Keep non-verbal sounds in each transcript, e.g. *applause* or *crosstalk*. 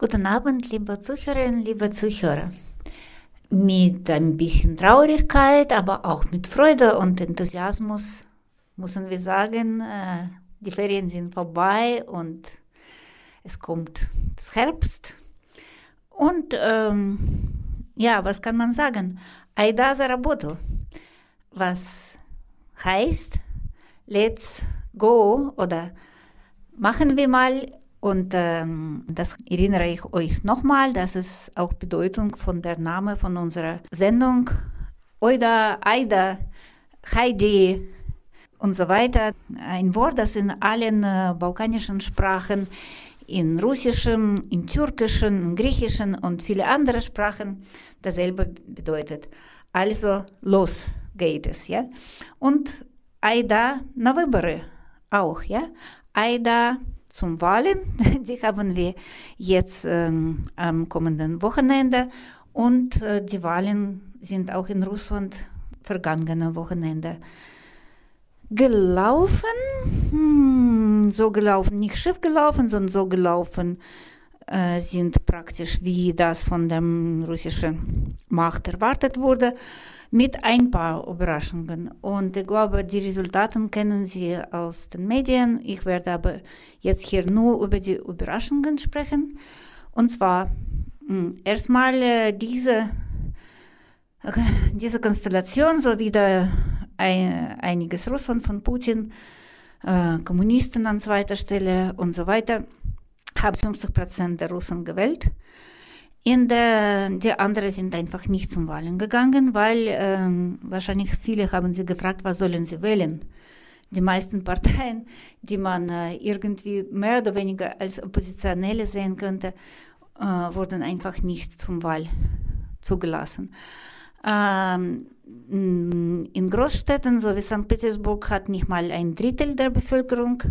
Guten Abend, liebe Zuhörerinnen, liebe Zuhörer. Mit ein bisschen Traurigkeit, aber auch mit Freude und Enthusiasmus müssen wir sagen, äh, die Ferien sind vorbei und es kommt das Herbst. Und ähm, ja, was kann man sagen? Aida Zaraboto, was heißt, let's go oder machen wir mal und ähm, das erinnere ich euch nochmal, das ist auch Bedeutung von der Name von unserer Sendung. Oida, Aida, Heidi und so weiter. Ein Wort, das in allen äh, balkanischen Sprachen, in russischem, in türkischen, in griechischen und viele andere Sprachen dasselbe bedeutet. Also los geht es, ja. Und Aida на выборы auch, ja. Aida zum Wahlen. *laughs* Die haben wir jetzt ähm, am kommenden Wochenende und äh, die Wahlen sind auch in Russland vergangene Wochenende gelaufen. Hm, so gelaufen, nicht schief gelaufen, sondern so gelaufen äh, sind praktisch wie das von der russischen Macht erwartet wurde mit ein paar Überraschungen. Und ich glaube, die Resultate kennen Sie aus den Medien. Ich werde aber jetzt hier nur über die Überraschungen sprechen. Und zwar mh, erstmal äh, diese, *laughs* diese Konstellation, so wie der, ein, einiges Russland von Putin, äh, Kommunisten an zweiter Stelle und so weiter, haben 50 Prozent der Russen gewählt. In der, die anderen sind einfach nicht zum Wahlen gegangen, weil ähm, wahrscheinlich viele haben sie gefragt, was sollen sie wählen. Die meisten Parteien, die man äh, irgendwie mehr oder weniger als Oppositionelle sehen könnte, äh, wurden einfach nicht zum Wahl zugelassen. Ähm, in Großstädten, so wie St. Petersburg, hat nicht mal ein Drittel der Bevölkerung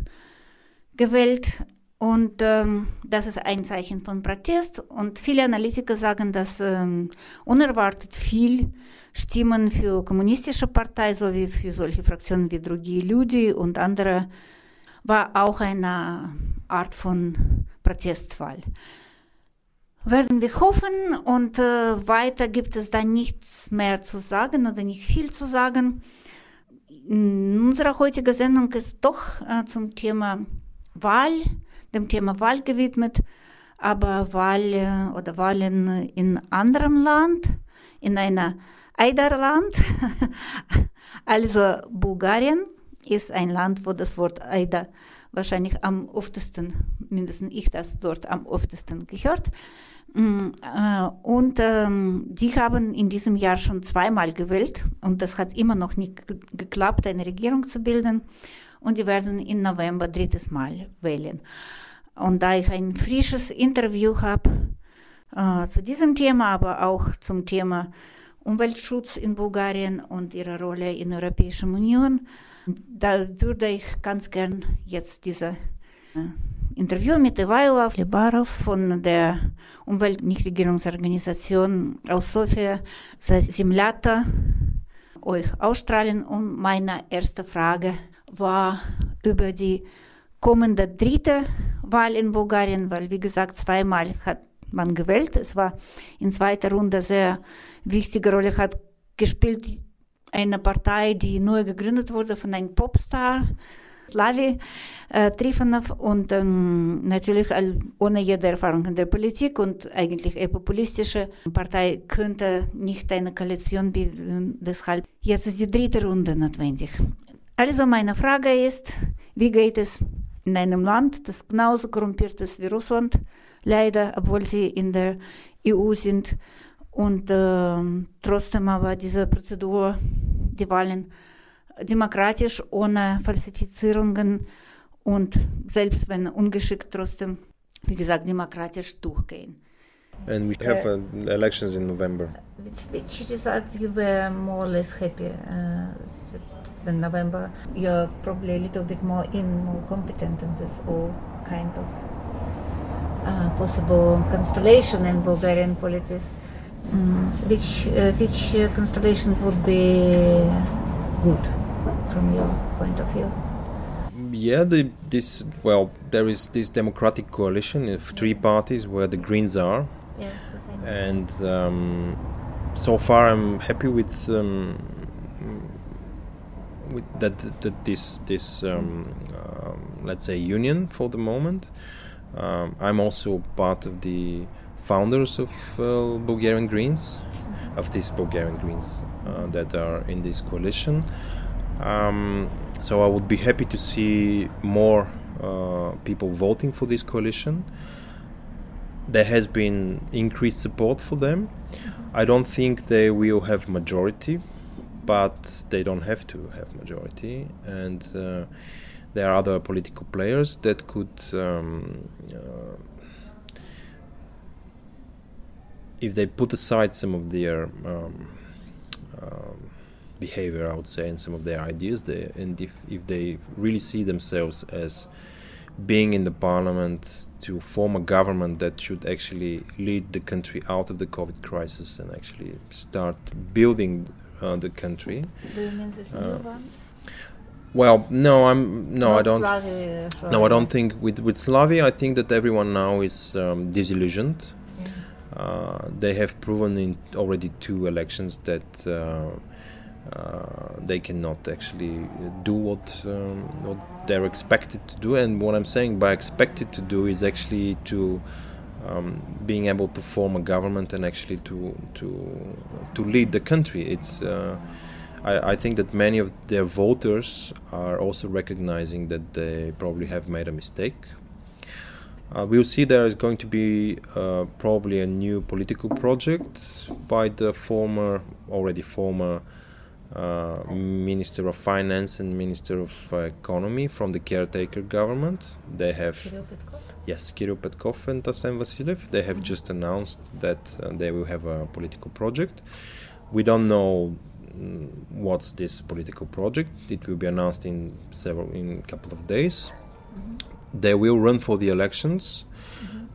gewählt. Und ähm, das ist ein Zeichen von Protest. Und viele Analytiker sagen, dass ähm, unerwartet viel Stimmen für kommunistische Partei sowie für solche Fraktionen wie Drugi Ludi und andere war auch eine Art von Protestwahl. Werden wir hoffen und äh, weiter gibt es da nichts mehr zu sagen oder nicht viel zu sagen. Unsere heutige Sendung ist doch äh, zum Thema Wahl dem Thema Wahl gewidmet, aber Wahl oder Wahlen in anderem Land, in einer Eiderland, *laughs* also Bulgarien ist ein Land, wo das Wort Eider wahrscheinlich am oftesten, mindestens ich das dort am oftesten gehört. Mm, äh, und ähm, die haben in diesem Jahr schon zweimal gewählt und das hat immer noch nicht geklappt, eine Regierung zu bilden. Und die werden im November drittes Mal wählen. Und da ich ein frisches Interview habe äh, zu diesem Thema, aber auch zum Thema Umweltschutz in Bulgarien und ihre Rolle in der Europäischen Union, da würde ich ganz gern jetzt diese äh, Interview mit Evaila Lebarov von der Umweltnichtregierungsorganisation aus Sofia, Simlata, euch ausstrahlen. Und meine erste Frage war über die kommende dritte Wahl in Bulgarien, weil wie gesagt, zweimal hat man gewählt. Es war in zweiter Runde sehr wichtige Rolle hat gespielt eine Partei, die neu gegründet wurde von einem Popstar, Slavi äh, Trifonov und ähm, natürlich ohne jede Erfahrung in der Politik und eigentlich eher populistische Partei könnte nicht eine Koalition bilden. Deshalb jetzt ist die dritte Runde notwendig. Also meine Frage ist, wie geht es in einem Land, das genauso korrumpiert ist wie Russland, leider, obwohl sie in der EU sind. Und äh, trotzdem aber diese Prozedur, die Wahlen demokratisch, ohne Falsifizierungen und selbst wenn ungeschickt, trotzdem, wie gesagt, demokratisch durchgehen. and we have uh, elections in November. Which, which result you were more or less happy uh, than November? You're probably a little bit more in, more competent in this all kind of uh, possible constellation in Bulgarian politics. Mm. Which uh, which uh, constellation would be good from your point of view? Yeah, the, this well, there is this democratic coalition of three parties where the Greens are, Yeah, and um, so far I'm happy with um, with that that this this um, um, let's say union for the moment. Um, I'm also part of the founders of uh, Bulgarian Greens, of these Bulgarian Greens uh, that are in this coalition. Um, so I would be happy to see more uh, people voting for this coalition. There has been increased support for them. I don't think they will have majority, but they don't have to have majority, and uh, there are other political players that could. Um, uh, if they put aside some of their um, um, behavior, I would say, and some of their ideas, they, and if, if they really see themselves as being in the parliament to form a government that should actually lead the country out of the COVID crisis and actually start building the country. Do you mean these Uh, new ones? Well, no, I'm no, I don't. Slavi, uh, No, I don't think with with Slavia. I think that everyone now is um, disillusioned. Yeah. Uh, they have proven in already two elections that uh, uh, they cannot actually do what um, what they're expected to do. And what I'm saying by expected to do is actually to um, being able to form a government and actually to to to lead the country. It's uh, I, I think that many of their voters are also recognizing that they probably have made a mistake. Uh, we'll see there is going to be uh, probably a new political project by the former, already former uh, Minister of Finance and Minister of uh, Economy from the caretaker government. They have Kirill Yes, Kirill Petkov and Asen Vasilev. They have just announced that uh, they will have a political project. We don't know mm, what's this political project. It will be announced in several in a couple of days. They will run for the elections.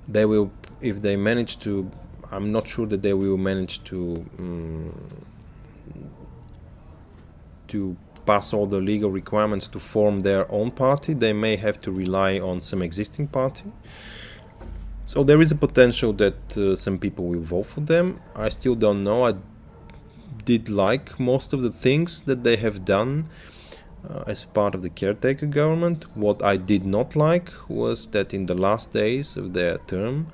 They will, if they manage to. I'm not sure that they will manage to mm, to pass all the legal requirements to form their own party, they may have to rely on some existing party. So there is a potential that uh, some people will vote for them. I still don't know. I did like most of the things that they have done uh, as part of the caretaker government. What I did not like was that in the last days of their term,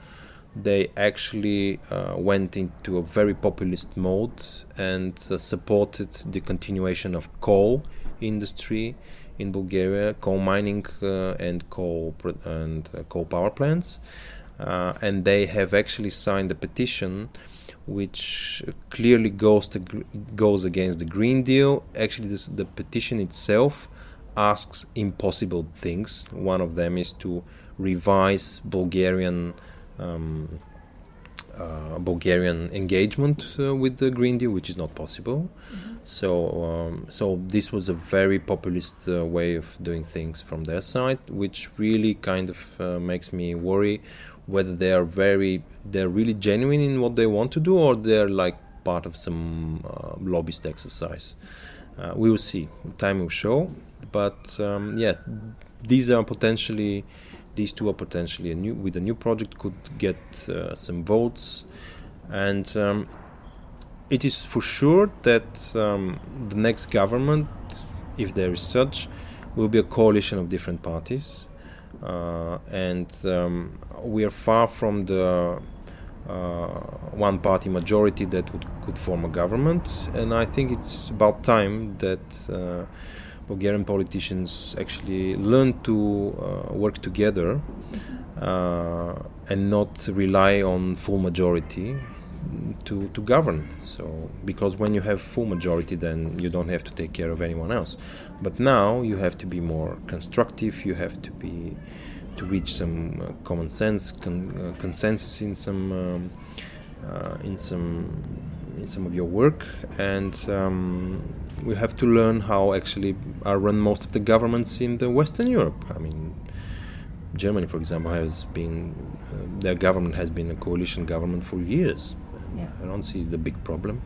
they actually uh, went into a very populist mode and uh, supported the continuation of coal industry in Bulgaria, coal mining uh, and coal pro- and uh, coal power plants, uh, and they have actually signed a petition which clearly goes to goes against the Green Deal. Actually, this, the petition itself asks impossible things. One of them is to revise Bulgarian um, uh, Bulgarian engagement uh, with the Green Deal, which is not possible. So, um, so this was a very populist uh, way of doing things from their side, which really kind of uh, makes me worry whether they are very, they're really genuine in what they want to do, or they're like part of some uh, lobbyist exercise. Uh, we will see. Time will show. But um, yeah, these are potentially these two are potentially a new with a new project could get uh, some votes. And um, it is for sure that um, the next government if there is such will be a coalition of different parties. Uh, and um, we are far from the uh, one party majority that would, could form a government. And I think it's about time that uh, Bulgarian politicians actually learn to uh, work together uh, and not rely on full majority to, to govern. So because when you have full majority, then you don't have to take care of anyone else. But now you have to be more constructive. You have to be to reach some uh, common sense con- uh, consensus in some um, uh, in some in some of your work, and um, we have to learn how actually are run most of the governments in the Western Europe. I mean, Germany, for example, has been uh, their government has been a coalition government for years. Yeah. I don't see the big problem.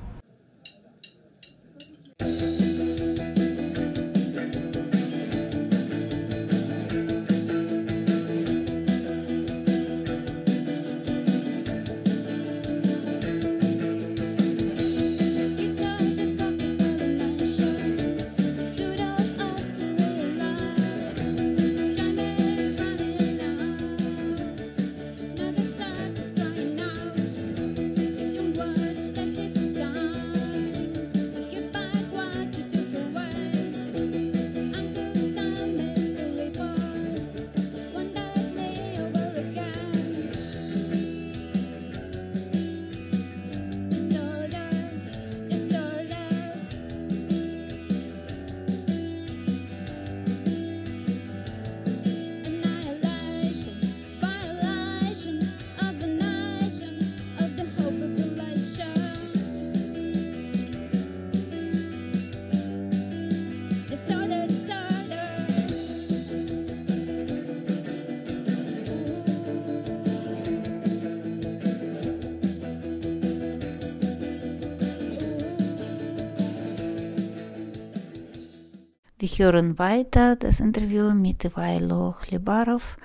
Wir hören weiter das Interview mit Ivailo Chlebarov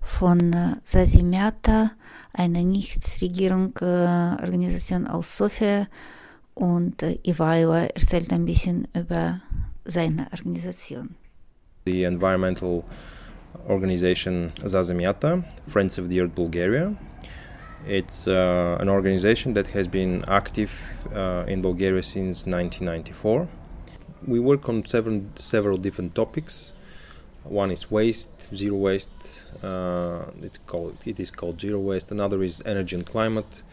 von äh, Zazimята, einer Nichtregierungsorganisation aus Sofia. Und äh, Ivailo erzählt ein bisschen über seine Organisation. the environmental organization Zazemiata, Friends of the Earth Bulgaria. It's uh, an organization that has been active uh, in Bulgaria since 1994. We work on several, several different topics. One is waste, zero waste. Uh, it's called, it is called zero waste. Another is energy and climate.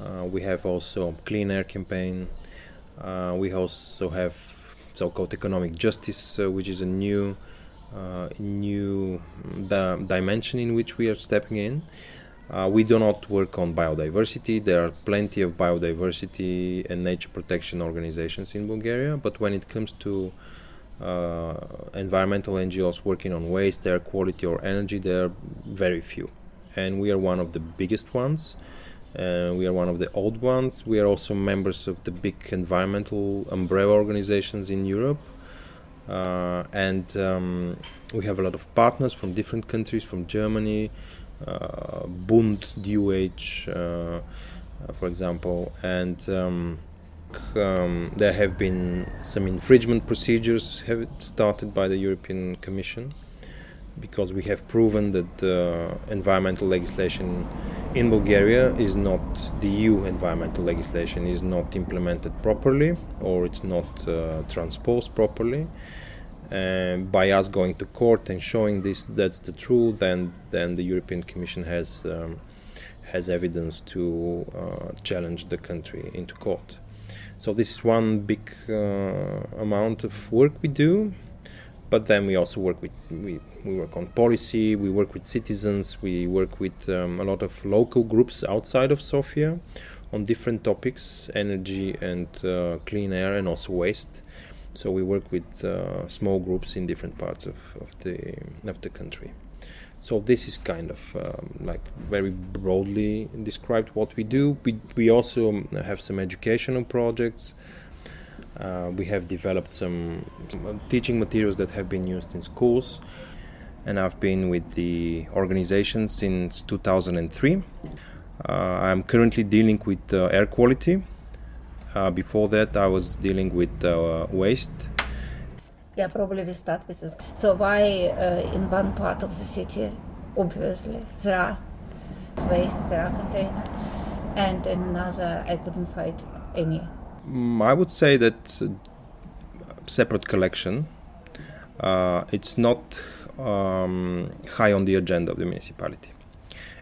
Uh, we have also clean air campaign. Uh, we also have so-called economic justice, uh, which is a new uh, new di- dimension in which we are stepping in. Uh, we do not work on biodiversity. There are plenty of biodiversity and nature protection organizations in Bulgaria, but when it comes to uh, environmental NGOs working on waste, air quality, or energy, there are very few. And we are one of the biggest ones. Uh, we are one of the old ones. We are also members of the big environmental umbrella organizations in Europe. Uh, and um, we have a lot of partners from different countries, from Germany, Bund, DUH, uh, uh, for example. And um, um, there have been some infringement procedures have started by the European Commission because we have proven that uh, environmental legislation in Bulgaria is not the EU environmental legislation is not implemented properly or it's not uh, transposed properly. And by us going to court and showing this that's the truth, then then the European Commission has um, has evidence to uh, challenge the country into court. So this is one big uh, amount of work we do but then we also work with we, we work on policy we work with citizens we work with um, a lot of local groups outside of sofia on different topics energy and uh, clean air and also waste so we work with uh, small groups in different parts of, of the of the country so this is kind of um, like very broadly described what we do we, we also have some educational projects uh, we have developed some, some teaching materials that have been used in schools, and I've been with the organization since 2003. Uh, I'm currently dealing with uh, air quality. Uh, before that, I was dealing with uh, waste. Yeah, probably we start with this. So why uh, in one part of the city, obviously, there are waste, there are container, and in another I couldn't find any. Mm, I would say that uh, separate collection. Uh, it's not um, high on the agenda of the municipality,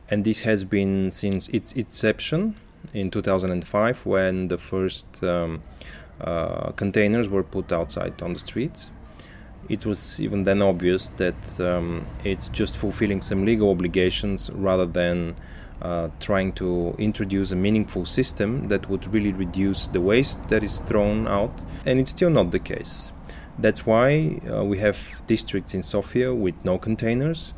and this has been since its inception in 2005 when the first um, uh, containers were put outside on the streets. it was even then obvious that um, it's just fulfilling some legal obligations rather than uh, trying to introduce a meaningful system that would really reduce the waste that is thrown out. And it's still not the case. That's why uh, we have districts in Sofia with no containers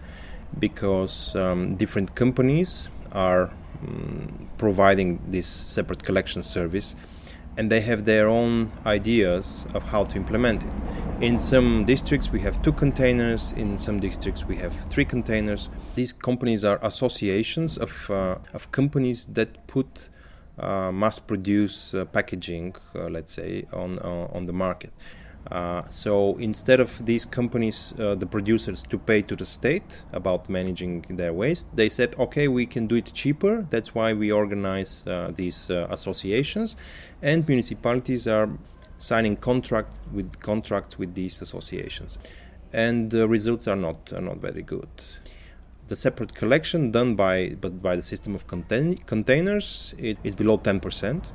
because um, different companies are um, providing this separate collection service and they have their own ideas of how to implement it. In some districts, we have two containers. In some districts, we have three containers. These companies are associations of, uh, of companies that put uh, mass produce uh, packaging, uh, let's say, on, uh, on the market. Uh, so instead of these companies, uh, the producers, to pay to the state about managing their waste, they said, okay, we can do it cheaper. That's why we organize uh, these uh, associations, and municipalities are signing contract with contracts with these associations, and the results are not are not very good. The separate collection done by but by the system of contain- containers it is below 10%,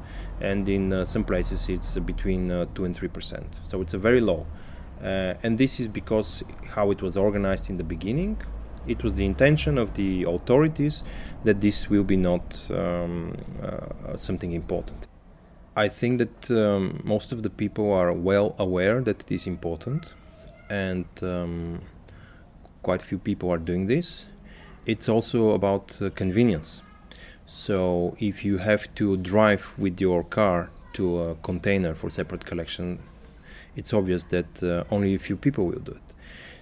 and in uh, some places it's between uh, 2 and 3%. So it's a very low. Uh, and this is because how it was organized in the beginning. It was the intention of the authorities that this will be not um, uh, something important. I think that um, most of the people are well aware that it is important, and um, quite few people are doing this. It's also about uh, convenience. So if you have to drive with your car to a container for separate collection, it's obvious that uh, only a few people will do it.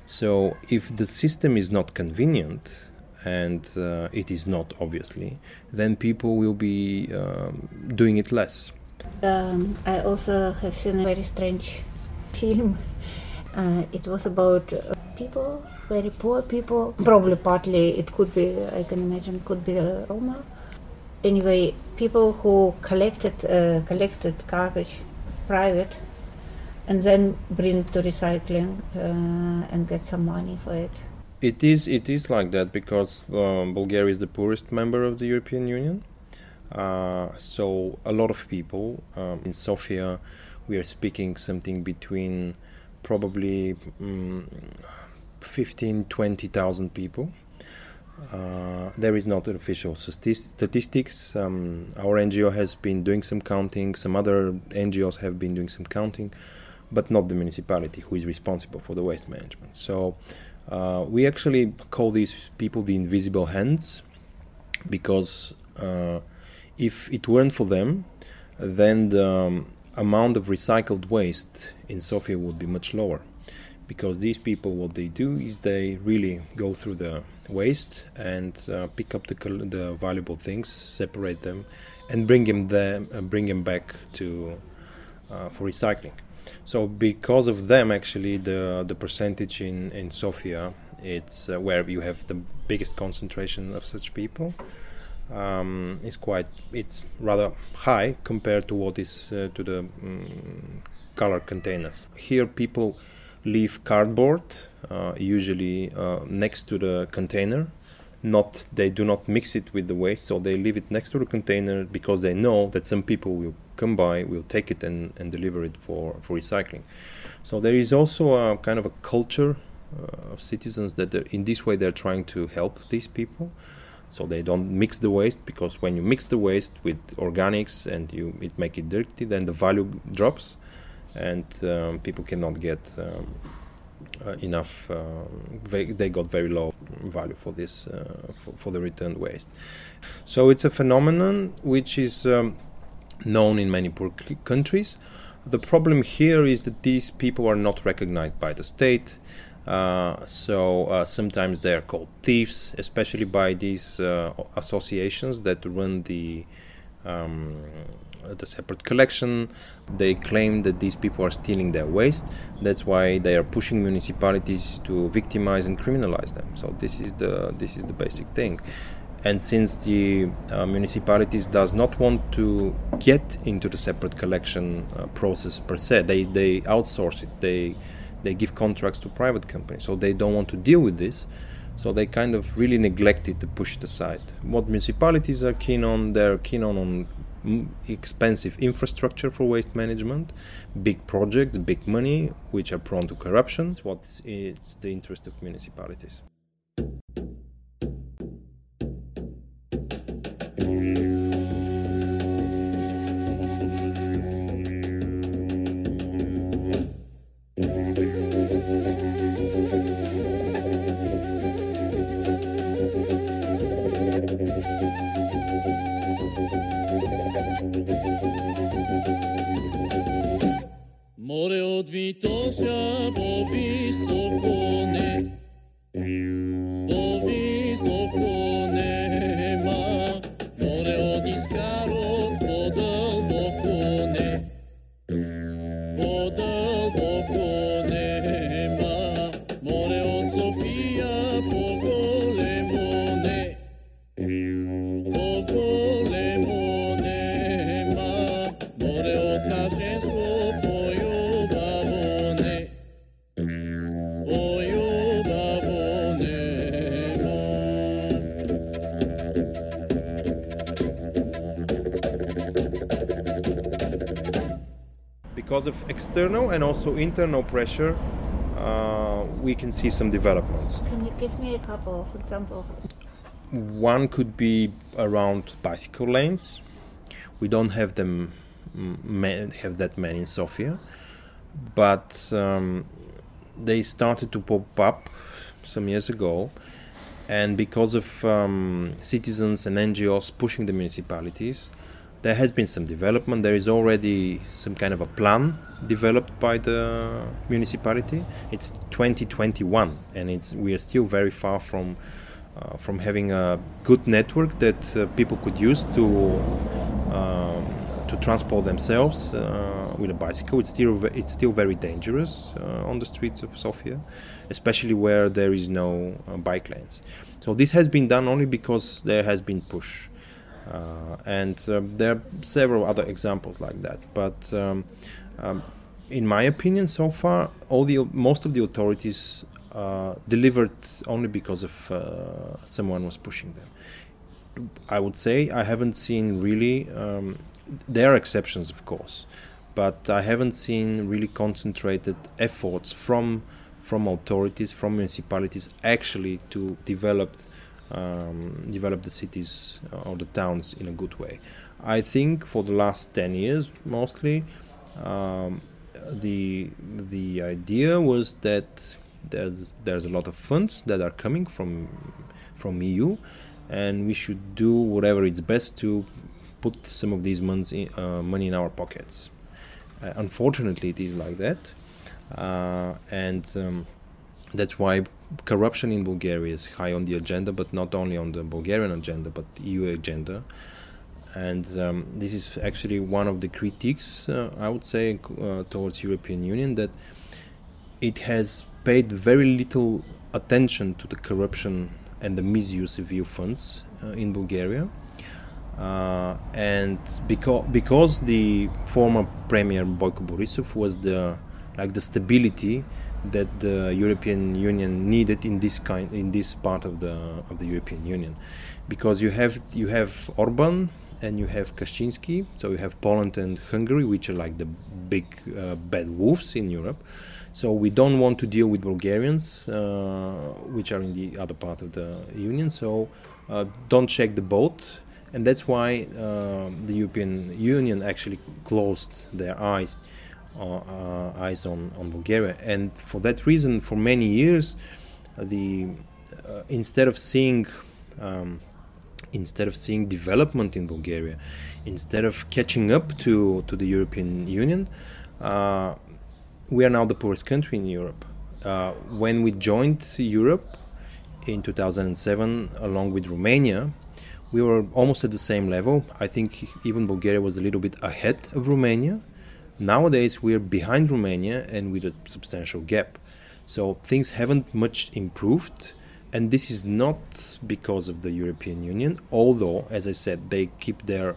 So if the system is not convenient, and uh, it is not obviously, then people will be um, doing it less. Um, I also have seen a very strange *laughs* film. Uh, it was about uh, people, very poor people. Probably partly it could be, I can imagine, could be uh, Roma. Anyway, people who collected uh, collected garbage private and then bring it to recycling uh, and get some money for it. It is it is like that because um, Bulgaria is the poorest member of the European Union. Uh, so a lot of people um, in Sofia, we are speaking something between probably um, 15 20,000 people. Uh, there is not an official statistics. Um, our NGO has been doing some counting. Some other NGOs have been doing some counting, but not the municipality who is responsible for the waste management. So uh, we actually call these people the invisible hands because uh, if it weren't for them, then the um, amount of recycled waste in Sofia would be much lower. Because these people, what they do is they really go through the waste and uh, pick up the, the valuable things, separate them, and bring them them uh, bring them back to uh, for recycling. So because of them, actually, the the percentage in in Sofia, it's uh, where you have the biggest concentration of such people um, is quite it's rather high compared to what is uh, to the um, color containers. Here, people leave cardboard uh, usually uh, next to the container. Not they do not mix it with the waste, so they leave it next to the container because they know that some people will come by, will take it and, and deliver it for, for recycling. So there is also a kind of a culture uh, of citizens that in this way they're trying to help these people so they don't mix the waste because when you mix the waste with organics and you it make it dirty then the value drops and um, people cannot get um, uh, enough they, they got very low value for this uh, for, for the returned waste. So it's a phenomenon which is um, known in many poor c- countries. The problem here is that these people are not recognized by the state uh, so uh, sometimes they are called thieves, especially by these uh, associations that run the um, the separate collection. They claim that these people are stealing their waste. That's why they are pushing municipalities to victimize and criminalize them. So this is the this is the basic thing. And since the uh, municipalities does not want to get into the separate collection uh, process per se, they they outsource it. They they give contracts to private companies, so they don't want to deal with this. So they kind of really neglected to push it aside. What municipalities are keen on, they're keen on, on expensive infrastructure for waste management, big projects, big money, which are prone to corruption. What is the interest of municipalities. External and also internal pressure, uh, we can see some developments. Can you give me a couple of examples? One could be around bicycle lanes. We don't have them mm, have that many in Sofia, but um, they started to pop up some years ago, and because of um, citizens and NGOs pushing the municipalities, there has been some development. There is already some kind of a plan developed by the municipality. It's 2021, and it's we are still very far from uh, from having a good network that uh, people could use to um, to transport themselves uh, with a bicycle. It's still it's still very dangerous uh, on the streets of Sofia, especially where there is no uh, bike lanes. So this has been done only because there has been push. Uh, and um, there are several other examples like that. But um, um, in my opinion, so far, all the most of the authorities uh, delivered only because of uh, someone was pushing them. I would say I haven't seen really. Um, there are exceptions, of course, but I haven't seen really concentrated efforts from from authorities, from municipalities, actually to develop um, develop the cities uh, or the towns in a good way. I think for the last ten years, mostly, um, the the idea was that there's there's a lot of funds that are coming from from EU, and we should do whatever it's best to put some of these months in, uh, money in our pockets. Uh, unfortunately, it is like that, uh, and um, that's why corruption in Bulgaria is high on the agenda, but not only on the Bulgarian agenda, but EU agenda. And um, this is actually one of the critiques, uh, I would say, uh, towards European Union that it has paid very little attention to the corruption and the misuse of EU funds uh, in Bulgaria. Uh, and because because the former premier Boyko Borisov was the like the stability that the European Union needed in this kind in this part of the of the European Union, because you have you have Orban and you have Kaczynski, so you have Poland and Hungary, which are like the big uh, bad wolves in Europe. So we don't want to deal with Bulgarians, uh, which are in the other part of the Union. So uh, don't check the boat, and that's why um, the European Union actually closed their eyes uh, eyes on, on Bulgaria. And for that reason, for many years, the uh, instead of seeing um, instead of seeing development in Bulgaria, instead of catching up to, to the European Union, uh, we are now the poorest country in Europe. Uh, when we joined Europe in 2007, along with Romania, we were almost at the same level. I think even Bulgaria was a little bit ahead of Romania. Nowadays, we're behind Romania and with a substantial gap. So things haven't much improved, and this is not because of the European Union, although, as I said, they keep their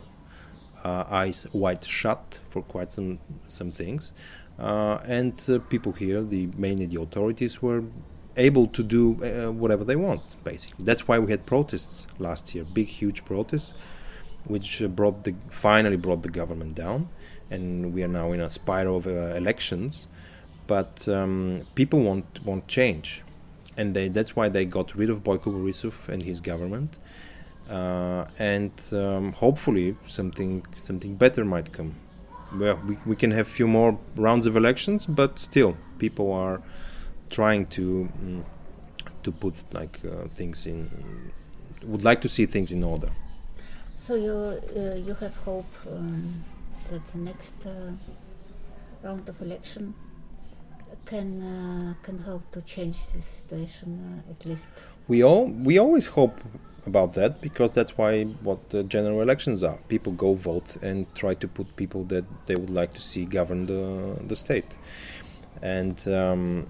uh, eyes wide shut for quite some some things, uh, and uh, people here, the mainly the authorities, were able to do uh, whatever they want. Basically, that's why we had protests last year, big, huge protests, which brought the finally brought the government down, and we are now in a spiral of uh, elections. But um, people want want change, and they, that's why they got rid of Boyko Borisov and his government, uh, and um, hopefully something something better might come. Well, we, we can have a few more rounds of elections, but still, people are trying to mm, to put like uh, things in would like to see things in order. So you uh, you have hope um, that the next uh, round of election can uh, can help to change this situation uh, at least. We all we always hope about that because that's why what the general elections are. People go vote and try to put people that they would like to see govern the the state, and um,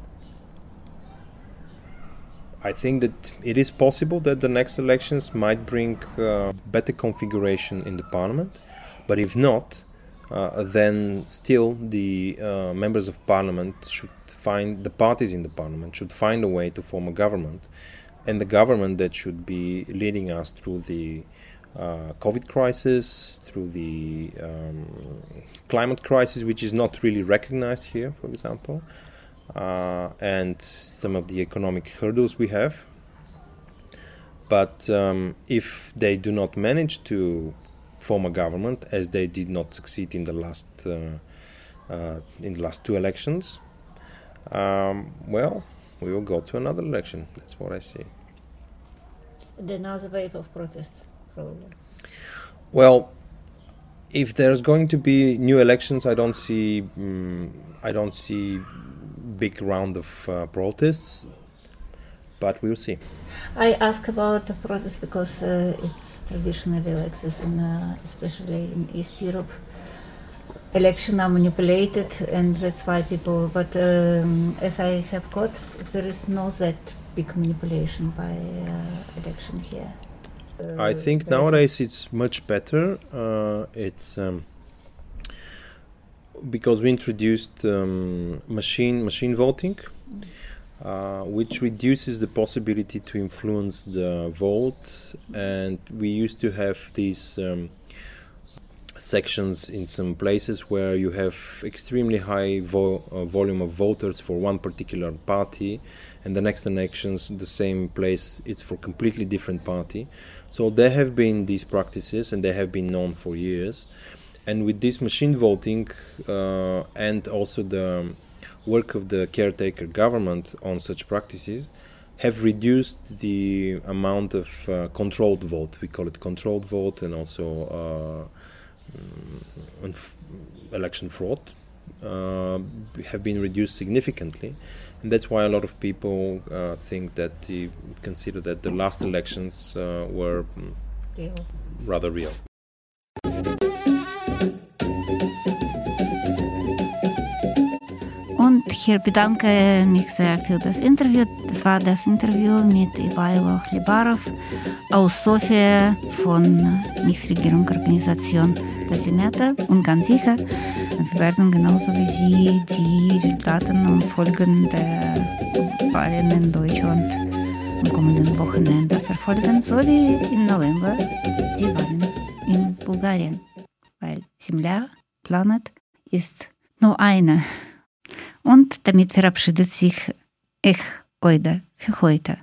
I think that it is possible that the next elections might bring uh, better configuration in the parliament, but if not, uh, then still the uh, members of parliament should find the parties in the parliament should find a way to form a government, and the government that should be leading us through the uh, COVID crisis, through the um, climate crisis, which is not really recognized here, for example uh, and some of the economic hurdles we have. But um, if they do not manage to form a government, as they did not succeed in the last uh, uh, in the last two elections, um, well, we will go to another election. That's what I see. Another wave of protests, probably. Well, if there's going to be new elections, I don't see. mm I don't see big round of uh, protests, but we'll see. I ask about the protest because uh, it's traditionally like this, in, uh, especially in East Europe. Election are manipulated, and that's why people. But um, as I have got, there is no that big manipulation by uh, election here. I Uh, think there is- nowadays it's much better. Uh, it's um, because we introduced um, machine machine voting, uh, which reduces the possibility to influence the vote. And we used to have these um, sections in some places where you have extremely high vo- uh, volume of voters for one particular party, and the next elections, the same place, it's for completely different party. So there have been these practices, and they have been known for years. And with this machine voting uh, and also the work of the caretaker government on such practices, have reduced the amount of uh, controlled vote. We call it controlled vote, and also uh, mm, election fraud uh, have been reduced significantly, and that's why a lot of people uh, think that the, consider that the last elections uh, were mm, Real. rather real. Und hier bedanke mich sehr für das Interview. Das war das Interview mit Ivailo Hlibarov aus Sofia von Nichtregierungsorganisation Tasimeta. Und ganz sicher, wir werden genauso wie Sie die Resultate und Folgen der Wahlen in Deutschland am kommenden Wochenende verfolgen, so wie im November die Wahlen in Bulgarien. Weil Земля, Planet, ist nur eine. Und damit verabschiedet sich Ich Oida für heute.